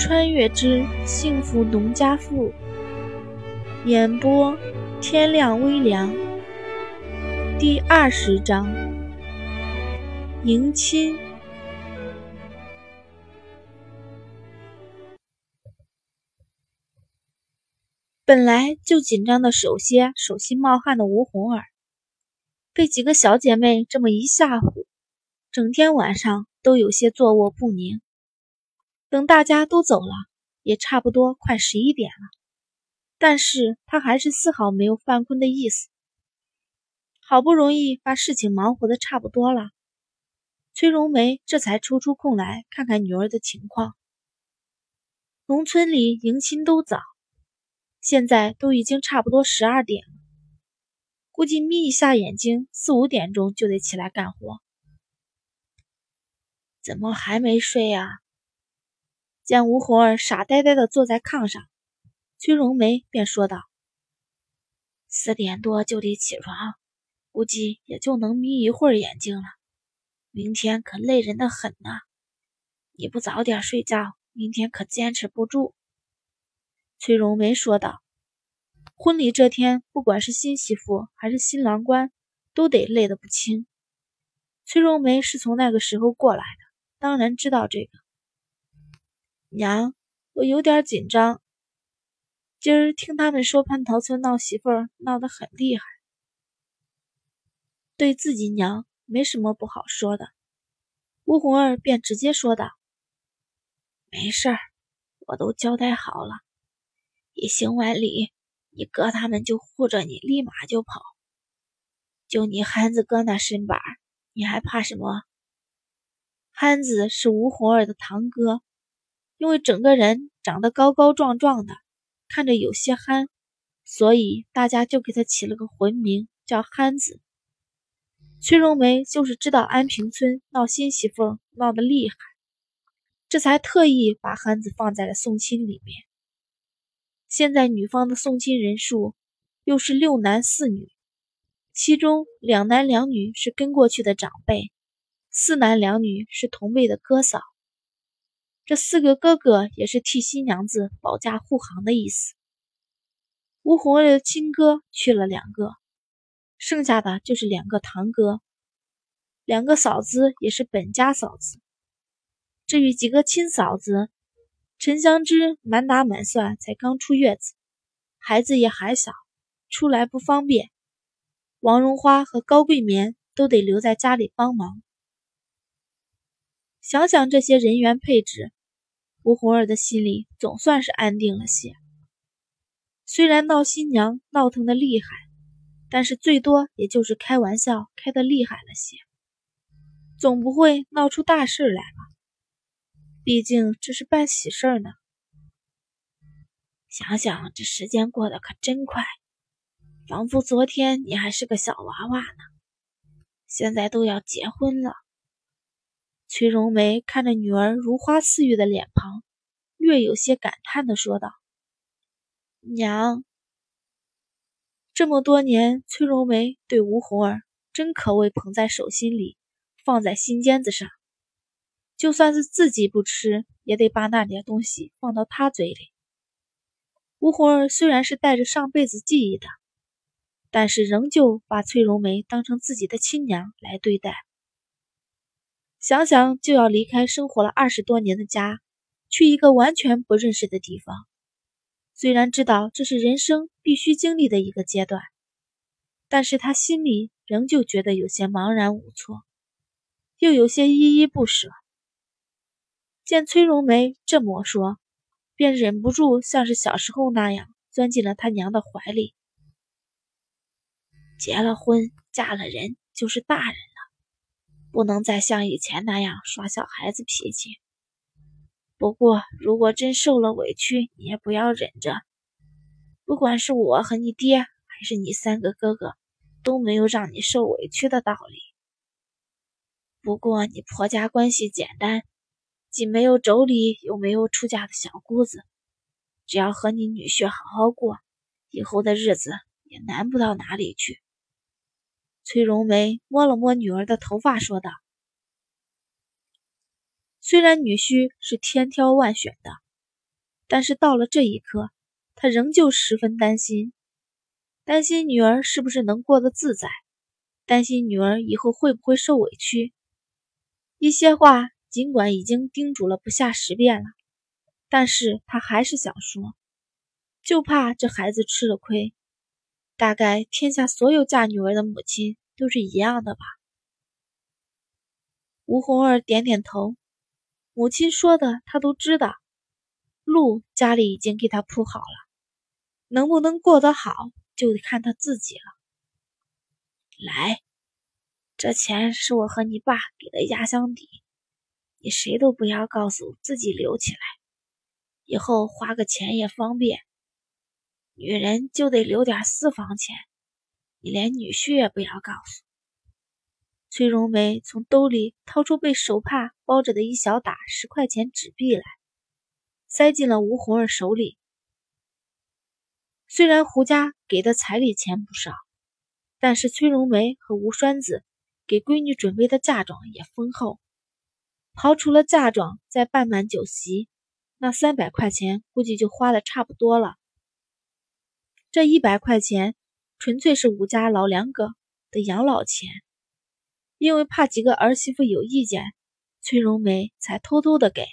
穿越之幸福农家妇》，演播天亮微凉，第二十章迎亲。本来就紧张的手些手心冒汗的吴红儿，被几个小姐妹这么一吓唬，整天晚上都有些坐卧不宁。等大家都走了，也差不多快十一点了，但是他还是丝毫没有犯困的意思。好不容易把事情忙活的差不多了，崔荣梅这才抽出空来看看女儿的情况。农村里迎亲都早，现在都已经差不多十二点了，估计眯一下眼睛，四五点钟就得起来干活。怎么还没睡呀？见吴红儿傻呆呆的坐在炕上，崔荣梅便说道：“四点多就得起床，估计也就能眯一会儿眼睛了。明天可累人的很呢，你不早点睡觉，明天可坚持不住。”崔荣梅说道：“婚礼这天，不管是新媳妇还是新郎官，都得累得不轻。崔荣梅是从那个时候过来的，当然知道这个。”娘，我有点紧张。今儿听他们说蟠桃村闹媳妇儿闹得很厉害，对自己娘没什么不好说的。吴红儿便直接说道：“没事儿，我都交代好了。一行完礼，你哥他们就护着你，立马就跑。就你憨子哥那身板，你还怕什么？憨子是吴红儿的堂哥。”因为整个人长得高高壮壮的，看着有些憨，所以大家就给他起了个浑名叫憨子。崔荣梅就是知道安平村闹新媳妇闹得厉害，这才特意把憨子放在了送亲里面。现在女方的送亲人数又是六男四女，其中两男两女是跟过去的长辈，四男两女是同辈的哥嫂。这四个哥哥也是替新娘子保驾护航的意思。吴红儿的亲哥去了两个，剩下的就是两个堂哥，两个嫂子也是本家嫂子。至于几个亲嫂子，陈香芝满打满算才刚出月子，孩子也还小，出来不方便。王荣花和高桂棉都得留在家里帮忙。想想这些人员配置。吴红儿的心里总算是安定了些。虽然闹新娘闹腾的厉害，但是最多也就是开玩笑开的厉害了些，总不会闹出大事来吧？毕竟这是办喜事呢。想想这时间过得可真快，仿佛昨天你还是个小娃娃呢，现在都要结婚了。崔荣梅看着女儿如花似玉的脸庞，略有些感叹的说道：“娘，这么多年，崔荣梅对吴红儿真可谓捧在手心里，放在心尖子上。就算是自己不吃，也得把那点东西放到她嘴里。吴红儿虽然是带着上辈子记忆的，但是仍旧把崔荣梅当成自己的亲娘来对待。”想想就要离开生活了二十多年的家，去一个完全不认识的地方。虽然知道这是人生必须经历的一个阶段，但是他心里仍旧觉得有些茫然无措，又有些依依不舍。见崔荣梅这么说，便忍不住像是小时候那样钻进了他娘的怀里。结了婚，嫁了人，就是大人。不能再像以前那样耍小孩子脾气。不过，如果真受了委屈，你也不要忍着。不管是我和你爹，还是你三个哥哥，都没有让你受委屈的道理。不过，你婆家关系简单，既没有妯娌，又没有出嫁的小姑子，只要和你女婿好好过，以后的日子也难不到哪里去。崔荣梅摸了摸女儿的头发，说道：“虽然女婿是千挑万选的，但是到了这一刻，他仍旧十分担心，担心女儿是不是能过得自在，担心女儿以后会不会受委屈。一些话尽管已经叮嘱了不下十遍了，但是他还是想说，就怕这孩子吃了亏。大概天下所有嫁女儿的母亲都是一样的吧。吴红儿点点头，母亲说的她都知道。路家里已经给他铺好了，能不能过得好，就得看他自己了。来，这钱是我和你爸给的压箱底，你谁都不要告诉，自己留起来，以后花个钱也方便。女人就得留点私房钱，你连女婿也不要告诉。崔荣梅从兜里掏出被手帕包着的一小打十块钱纸币来。塞进了吴红儿手里。虽然胡家给的彩礼钱不少，但是崔荣梅和吴栓子给闺女准备的嫁妆也丰厚。刨除了嫁妆，再办满酒席，那三百块钱估计就花的差不多了。这一百块钱纯粹是吴家老两个的养老钱，因为怕几个儿媳妇有意见，崔荣梅才偷偷的给。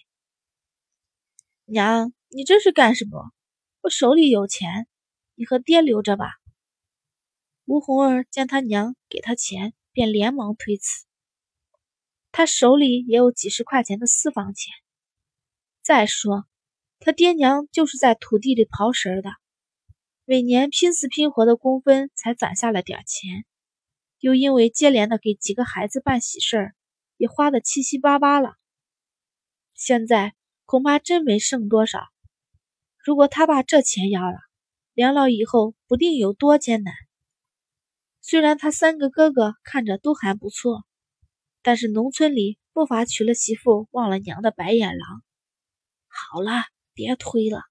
娘，你这是干什么？我手里有钱，你和爹留着吧。吴红儿见他娘给他钱，便连忙推辞。他手里也有几十块钱的私房钱。再说，他爹娘就是在土地里刨食的，每年拼死拼活的工分才攒下了点钱，又因为接连的给几个孩子办喜事儿，也花得七七八八了。现在。恐怕真没剩多少。如果他把这钱要了，两老以后不定有多艰难。虽然他三个哥哥看着都还不错，但是农村里不乏娶了媳妇忘了娘的白眼狼。好了，别推了，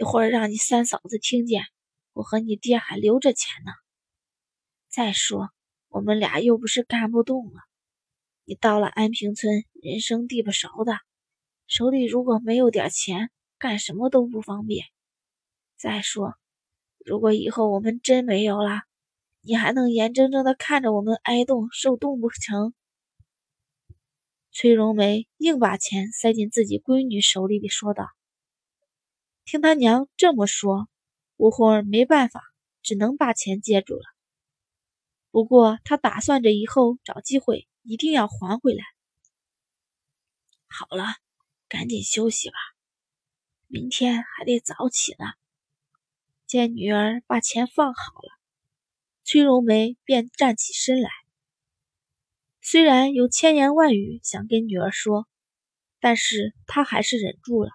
一会儿让你三嫂子听见，我和你爹还留着钱呢。再说，我们俩又不是干不动了。你到了安平村，人生地不熟的。手里如果没有点钱，干什么都不方便。再说，如果以后我们真没有了，你还能眼睁睁的看着我们挨冻受冻不成？崔荣梅硬把钱塞进自己闺女手里，说道：“听他娘这么说，吴红儿没办法，只能把钱接住了。不过他打算着以后找机会一定要还回来。好了。”赶紧休息吧，明天还得早起呢。见女儿把钱放好了，崔荣梅便站起身来。虽然有千言万语想跟女儿说，但是她还是忍住了。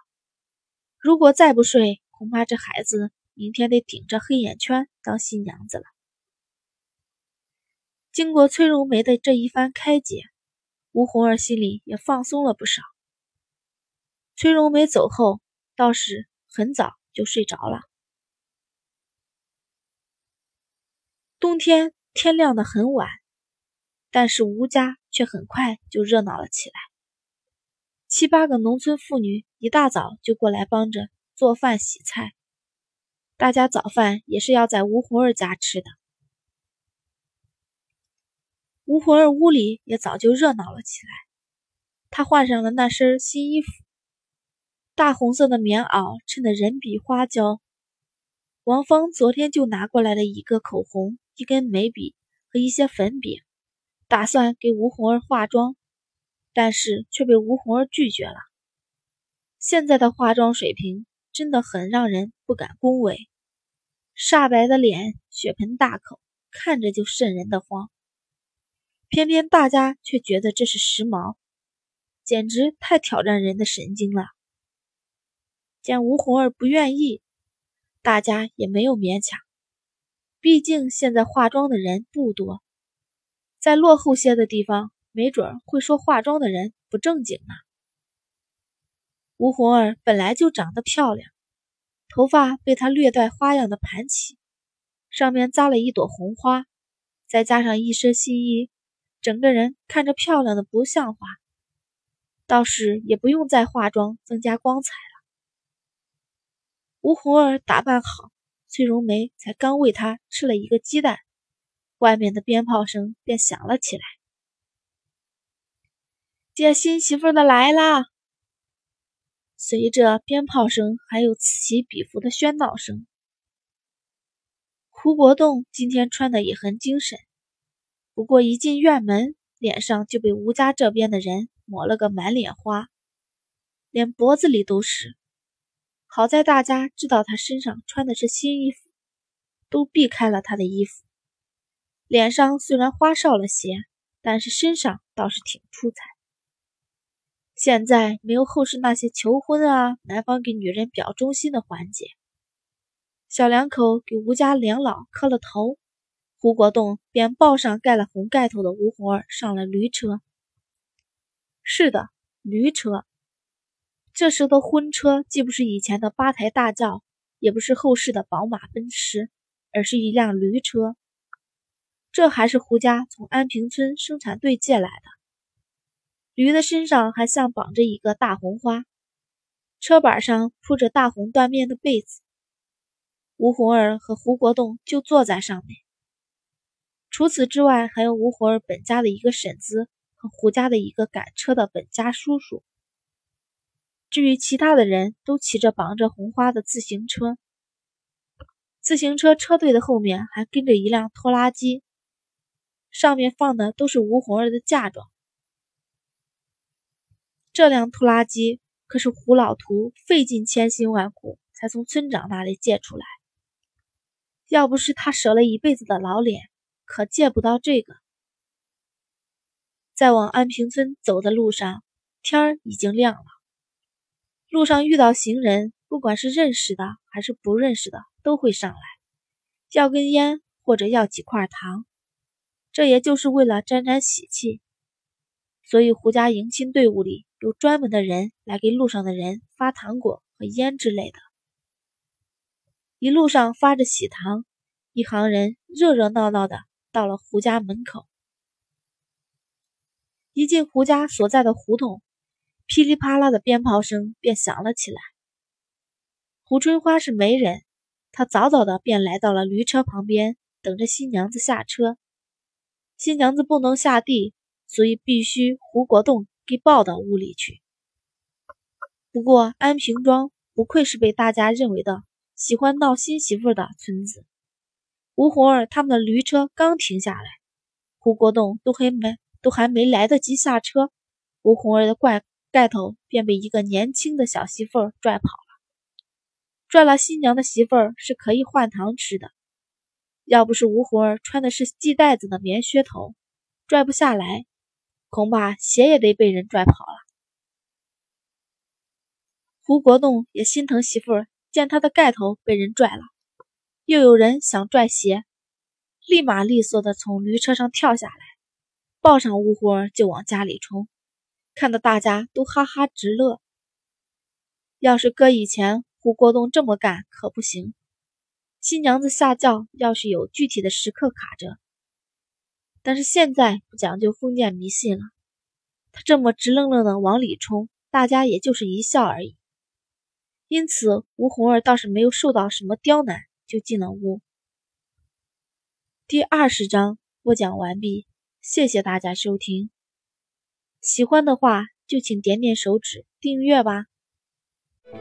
如果再不睡，恐怕这孩子明天得顶着黑眼圈当新娘子了。经过崔荣梅的这一番开解，吴红儿心里也放松了不少。崔荣梅走后，倒是很早就睡着了。冬天天亮的很晚，但是吴家却很快就热闹了起来。七八个农村妇女一大早就过来帮着做饭洗菜，大家早饭也是要在吴红儿家吃的。吴红儿屋里也早就热闹了起来，她换上了那身新衣服。大红色的棉袄衬得人比花娇。王芳昨天就拿过来了一个口红、一根眉笔和一些粉饼，打算给吴红儿化妆，但是却被吴红儿拒绝了。现在的化妆水平真的很让人不敢恭维，煞白的脸，血盆大口，看着就瘆人的慌。偏偏大家却觉得这是时髦，简直太挑战人的神经了。见吴红儿不愿意，大家也没有勉强。毕竟现在化妆的人不多，在落后些的地方，没准会说化妆的人不正经呢。吴红儿本来就长得漂亮，头发被她略带花样的盘起，上面扎了一朵红花，再加上一身新衣，整个人看着漂亮的不像话。倒是也不用再化妆增加光彩了。吴红儿打扮好，崔荣梅才刚喂她吃了一个鸡蛋，外面的鞭炮声便响了起来。接新媳妇的来啦！随着鞭炮声，还有此起彼伏的喧闹声，胡国栋今天穿的也很精神。不过一进院门，脸上就被吴家这边的人抹了个满脸花，连脖子里都是。好在大家知道他身上穿的是新衣服，都避开了他的衣服。脸上虽然花哨了些，但是身上倒是挺出彩。现在没有后世那些求婚啊，男方给女人表忠心的环节。小两口给吴家两老磕了头，胡国栋便抱上盖了红盖头的吴红儿上了驴车。是的，驴车。这时的婚车既不是以前的八抬大轿，也不是后世的宝马奔驰，而是一辆驴车。这还是胡家从安平村生产队借来的。驴的身上还像绑着一个大红花，车板上铺着大红缎面的被子。吴红儿和胡国栋就坐在上面。除此之外，还有吴红儿本家的一个婶子和胡家的一个赶车的本家叔叔。至于其他的人都骑着绑着红花的自行车，自行车车队的后面还跟着一辆拖拉机，上面放的都是吴红儿的嫁妆。这辆拖拉机可是胡老图费尽千辛万苦才从村长那里借出来，要不是他舍了一辈子的老脸，可借不到这个。在往安平村走的路上，天儿已经亮了。路上遇到行人，不管是认识的还是不认识的，都会上来要根烟或者要几块糖，这也就是为了沾沾喜气。所以胡家迎亲队伍里。有专门的人来给路上的人发糖果和烟之类的。一路上发着喜糖，一行人热热闹闹的到了胡家门口。一进胡家所在的胡同，噼里啪啦的鞭炮声便响了起来。胡春花是媒人，她早早的便来到了驴车旁边，等着新娘子下车。新娘子不能下地，所以必须胡国栋。给抱到屋里去。不过安平庄不愧是被大家认为的喜欢闹新媳妇的村子。吴红儿他们的驴车刚停下来，胡国栋都还没都还没来得及下车，吴红儿的怪盖头便被一个年轻的小媳妇儿拽跑了。拽了新娘的媳妇儿是可以换糖吃的，要不是吴红儿穿的是系带子的棉靴头，拽不下来。恐怕鞋也得被人拽跑了。胡国栋也心疼媳妇儿，见他的盖头被人拽了，又有人想拽鞋，立马利索的从驴车上跳下来，抱上吴胡儿就往家里冲，看得大家都哈哈直乐。要是搁以前，胡国栋这么干可不行。新娘子下轿要是有具体的时刻卡着。但是现在不讲究封建迷信了，他这么直愣愣的往里冲，大家也就是一笑而已。因此，吴红儿倒是没有受到什么刁难，就进了屋。第二十章播讲完毕，谢谢大家收听。喜欢的话就请点点手指订阅吧。